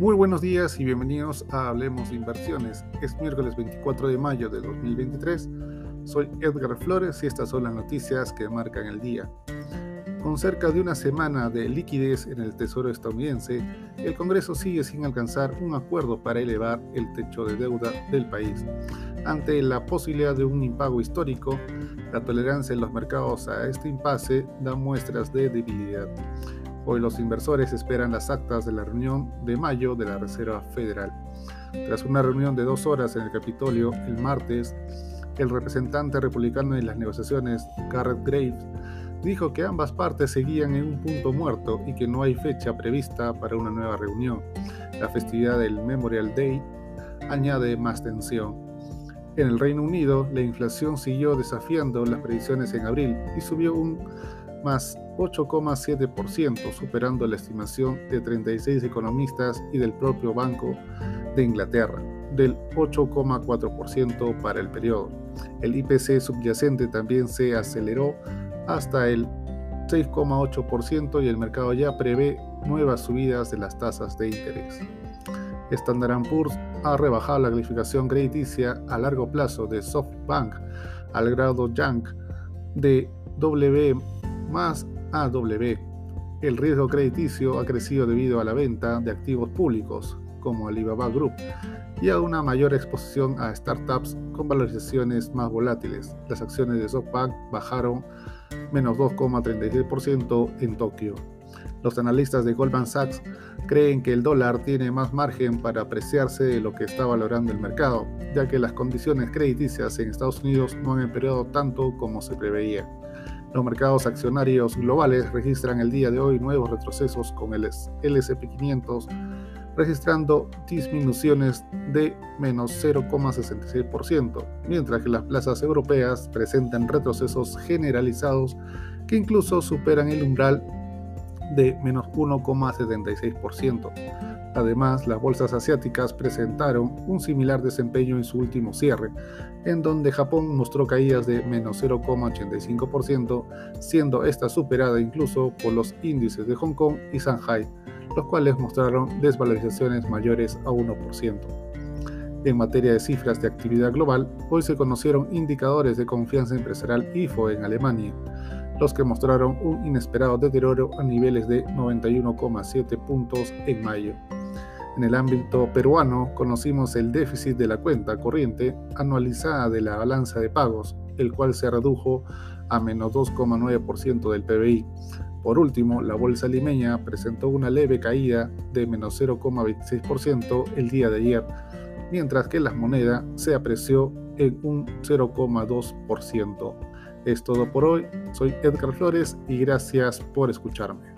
Muy buenos días y bienvenidos a Hablemos de Inversiones. Es miércoles 24 de mayo de 2023. Soy Edgar Flores y estas son las noticias que marcan el día. Con cerca de una semana de liquidez en el Tesoro estadounidense, el Congreso sigue sin alcanzar un acuerdo para elevar el techo de deuda del país. Ante la posibilidad de un impago histórico, la tolerancia en los mercados a este impasse da muestras de debilidad. Hoy los inversores esperan las actas de la reunión de mayo de la Reserva Federal. Tras una reunión de dos horas en el Capitolio el martes, el representante republicano en las negociaciones, Garrett Graves, dijo que ambas partes seguían en un punto muerto y que no hay fecha prevista para una nueva reunión. La festividad del Memorial Day añade más tensión. En el Reino Unido, la inflación siguió desafiando las predicciones en abril y subió un más 8,7%, superando la estimación de 36 economistas y del propio Banco de Inglaterra, del 8,4% para el periodo. El IPC subyacente también se aceleró hasta el 6,8% y el mercado ya prevé nuevas subidas de las tasas de interés. Standard Poor's ha rebajado la calificación crediticia a largo plazo de SoftBank al grado Young de W más AW. El riesgo crediticio ha crecido debido a la venta de activos públicos, como Alibaba Group, y a una mayor exposición a startups con valorizaciones más volátiles. Las acciones de SoftBank bajaron menos 2,36% en Tokio. Los analistas de Goldman Sachs creen que el dólar tiene más margen para apreciarse de lo que está valorando el mercado, ya que las condiciones crediticias en Estados Unidos no han empeorado tanto como se preveía. Los mercados accionarios globales registran el día de hoy nuevos retrocesos con el LSP500 registrando disminuciones de menos 0,66%, mientras que las plazas europeas presentan retrocesos generalizados que incluso superan el umbral de menos 1,76%. Además, las bolsas asiáticas presentaron un similar desempeño en su último cierre, en donde Japón mostró caídas de menos 0,85%, siendo esta superada incluso por los índices de Hong Kong y Shanghai, los cuales mostraron desvalorizaciones mayores a 1%. En materia de cifras de actividad global, hoy se conocieron indicadores de confianza empresarial IFO en Alemania, los que mostraron un inesperado deterioro a niveles de 91,7 puntos en mayo. En el ámbito peruano conocimos el déficit de la cuenta corriente anualizada de la balanza de pagos, el cual se redujo a menos 2,9% del PBI. Por último, la bolsa limeña presentó una leve caída de menos 0,26% el día de ayer, mientras que la moneda se apreció en un 0,2%. Es todo por hoy, soy Edgar Flores y gracias por escucharme.